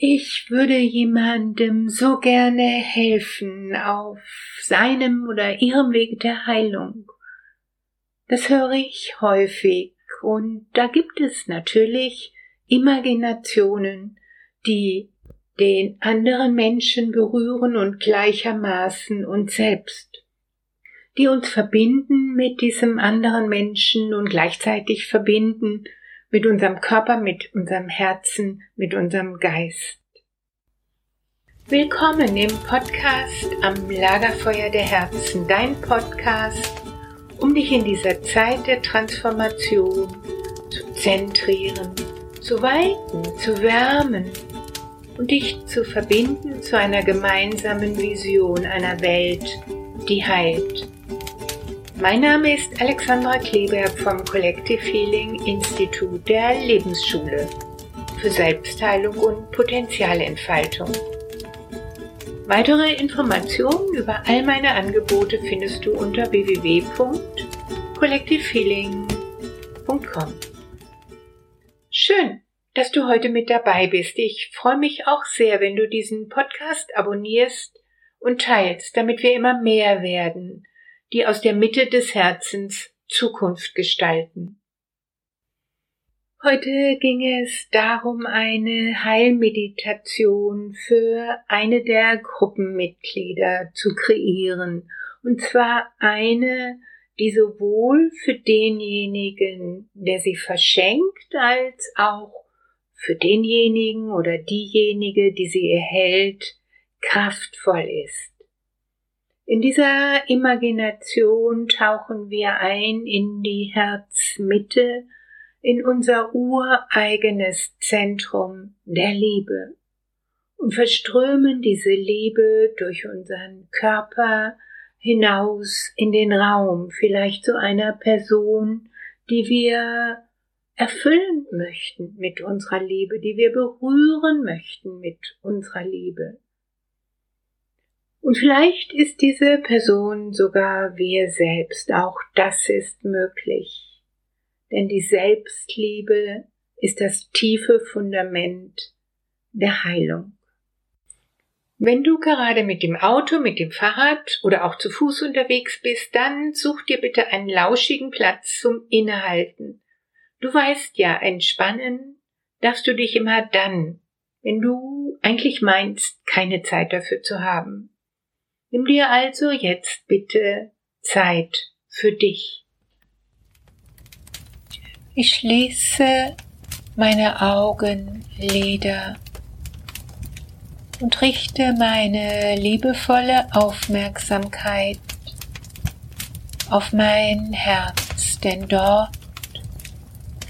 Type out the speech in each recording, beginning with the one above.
Ich würde jemandem so gerne helfen auf seinem oder ihrem Weg der Heilung. Das höre ich häufig und da gibt es natürlich Imaginationen, die den anderen Menschen berühren und gleichermaßen uns selbst, die uns verbinden mit diesem anderen Menschen und gleichzeitig verbinden mit unserem Körper, mit unserem Herzen, mit unserem Geist. Willkommen im Podcast am Lagerfeuer der Herzen, dein Podcast, um dich in dieser Zeit der Transformation zu zentrieren, zu weiten, zu wärmen und dich zu verbinden zu einer gemeinsamen Vision einer Welt, die heilt mein Name ist Alexandra Kleberg vom Collective Healing Institut der Lebensschule für Selbstheilung und Potenzialentfaltung. Weitere Informationen über all meine Angebote findest du unter www.collectivefeeling.com. Schön, dass du heute mit dabei bist. Ich freue mich auch sehr, wenn du diesen Podcast abonnierst und teilst, damit wir immer mehr werden die aus der Mitte des Herzens Zukunft gestalten. Heute ging es darum, eine Heilmeditation für eine der Gruppenmitglieder zu kreieren, und zwar eine, die sowohl für denjenigen, der sie verschenkt, als auch für denjenigen oder diejenige, die sie erhält, kraftvoll ist. In dieser Imagination tauchen wir ein in die Herzmitte, in unser ureigenes Zentrum der Liebe und verströmen diese Liebe durch unseren Körper hinaus in den Raum, vielleicht zu einer Person, die wir erfüllen möchten mit unserer Liebe, die wir berühren möchten mit unserer Liebe. Und vielleicht ist diese Person sogar wir selbst. Auch das ist möglich. Denn die Selbstliebe ist das tiefe Fundament der Heilung. Wenn du gerade mit dem Auto, mit dem Fahrrad oder auch zu Fuß unterwegs bist, dann such dir bitte einen lauschigen Platz zum Innehalten. Du weißt ja, entspannen darfst du dich immer dann, wenn du eigentlich meinst, keine Zeit dafür zu haben. Nimm dir also jetzt bitte Zeit für dich. Ich schließe meine Augenlider und richte meine liebevolle Aufmerksamkeit auf mein Herz, denn dort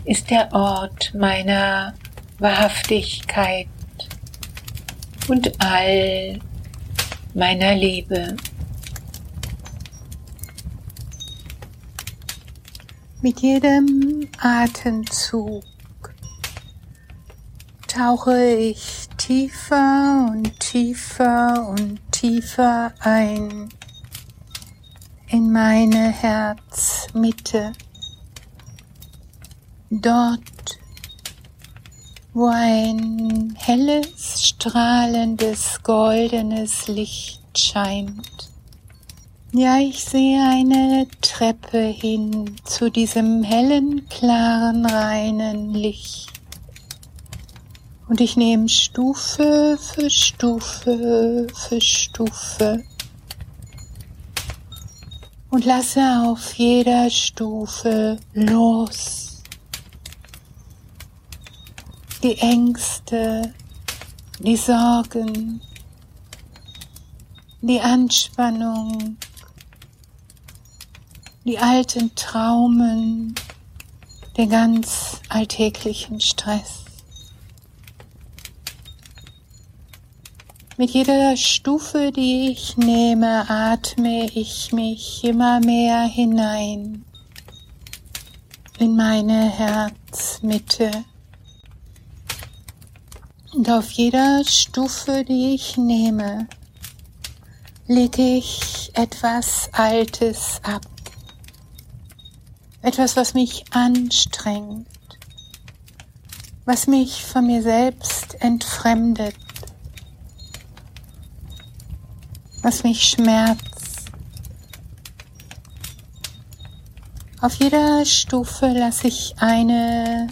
ist der Ort meiner Wahrhaftigkeit und all meiner Liebe. Mit jedem Atemzug tauche ich tiefer und tiefer und tiefer ein in meine Herzmitte. Dort wo ein helles, strahlendes, goldenes Licht scheint. Ja, ich sehe eine Treppe hin zu diesem hellen, klaren, reinen Licht. Und ich nehme Stufe für Stufe für Stufe und lasse auf jeder Stufe los die Ängste, die Sorgen, die Anspannung, die alten Traumen, den ganz alltäglichen Stress. Mit jeder Stufe, die ich nehme, atme ich mich immer mehr hinein in meine Herzmitte. Und auf jeder Stufe, die ich nehme, lege ich etwas Altes ab. Etwas, was mich anstrengt. was mich von mir selbst entfremdet, was mich schmerzt. Auf jeder Stufe lasse ich eine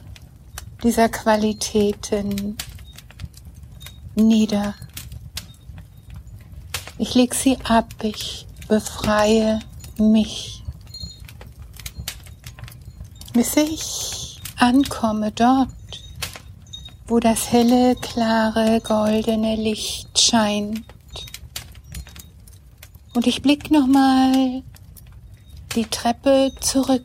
dieser Qualitäten nieder. Ich lege sie ab, ich befreie mich, bis ich ankomme dort, wo das helle, klare, goldene Licht scheint. Und ich blick nochmal die Treppe zurück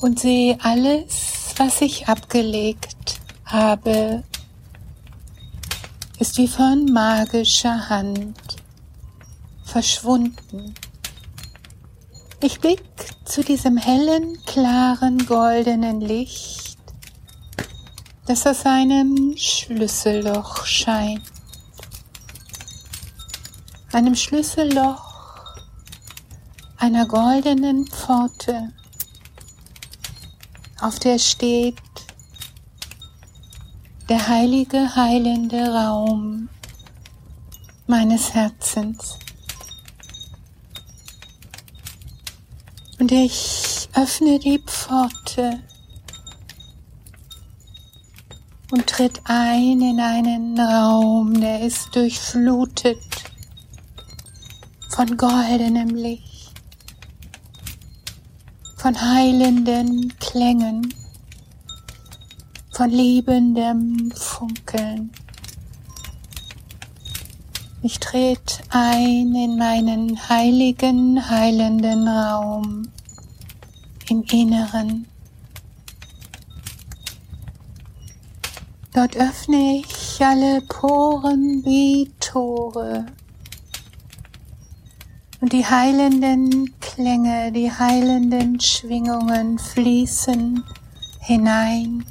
und sehe alles, was ich abgelegt habe, ist wie von magischer Hand verschwunden. Ich blick zu diesem hellen, klaren, goldenen Licht das aus einem Schlüsselloch scheint. Einem Schlüsselloch einer goldenen Pforte, auf der steht der heilige, heilende Raum meines Herzens. Und ich öffne die Pforte und tritt ein in einen Raum, der ist durchflutet von goldenem Licht, von heilenden Klängen, von liebendem Funkeln. Ich trete ein in meinen heiligen, heilenden Raum im Inneren Dort öffne ich alle Poren wie Tore. Und die heilenden Klänge, die heilenden Schwingungen fließen hinein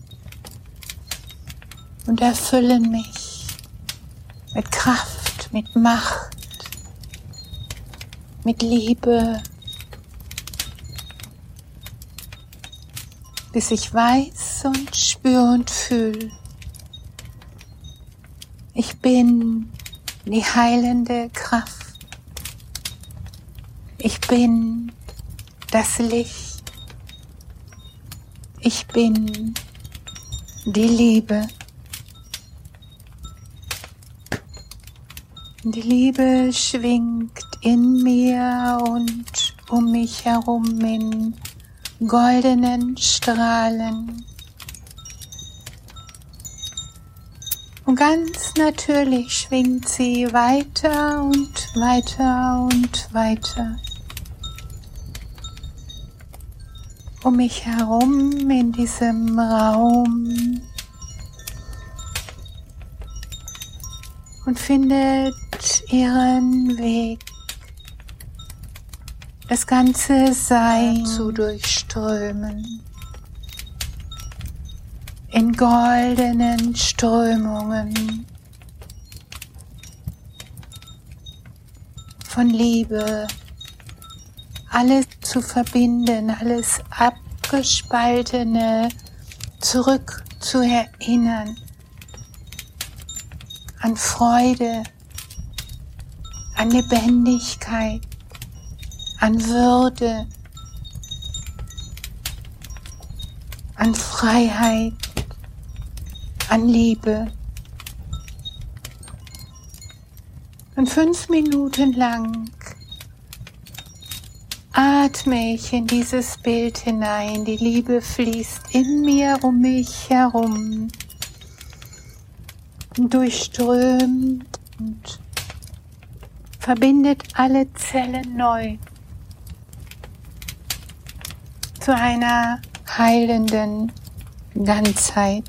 und erfüllen mich mit Kraft, mit Macht, mit Liebe, bis ich weiß und spüre und fühle, ich bin die heilende Kraft. Ich bin das Licht. Ich bin die Liebe. Die Liebe schwingt in mir und um mich herum in goldenen Strahlen. Und ganz natürlich schwingt sie weiter und weiter und weiter. Um mich herum in diesem Raum und findet ihren Weg, das ganze Sein zu durchströmen. In goldenen Strömungen. Von Liebe, alles zu verbinden, alles abgespaltene zurück zu erinnern an Freude, an Lebendigkeit, an Würde, an Freiheit an Liebe. Und fünf Minuten lang atme ich in dieses Bild hinein. Die Liebe fließt in mir um mich herum, durchströmt und verbindet alle Zellen neu zu einer heilenden Ganzheit.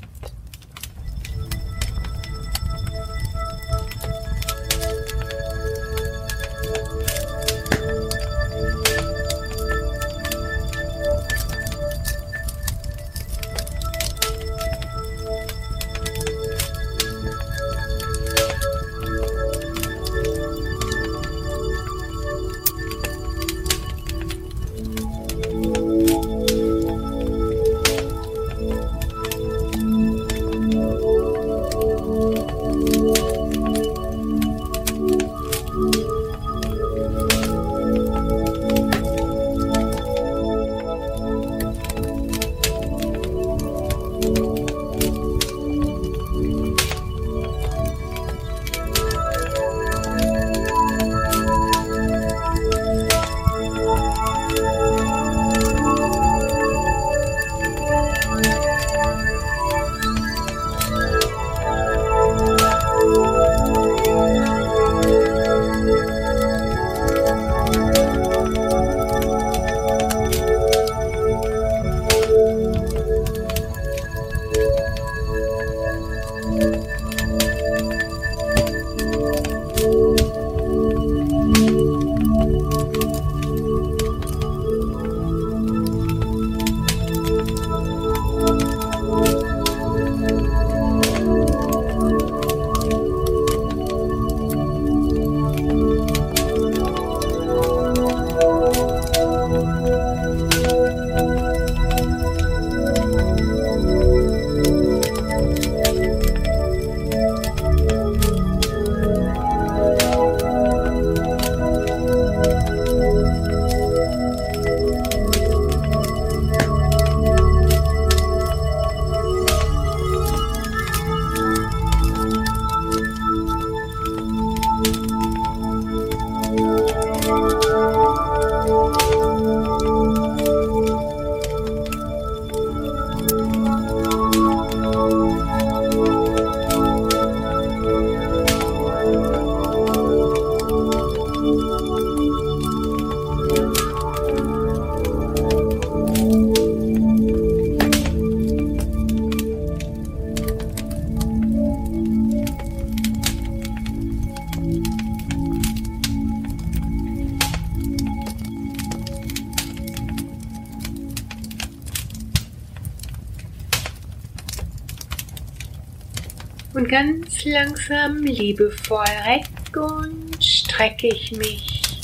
Und ganz langsam, liebevoll reck und strecke ich mich,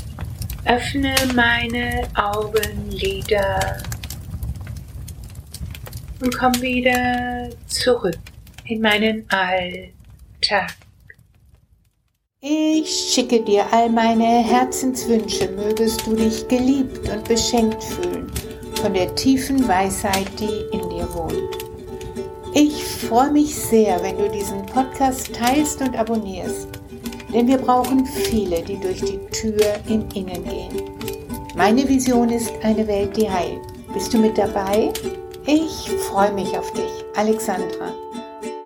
öffne meine Augenlider und komm wieder zurück in meinen Alltag. Ich schicke dir all meine Herzenswünsche, mögest du dich geliebt und beschenkt fühlen von der tiefen Weisheit, die in dir wohnt. Ich freue mich sehr, wenn du diesen Podcast teilst und abonnierst, denn wir brauchen viele, die durch die Tür im Innen gehen. Meine Vision ist eine Welt, die heilt. Bist du mit dabei? Ich freue mich auf dich, Alexandra.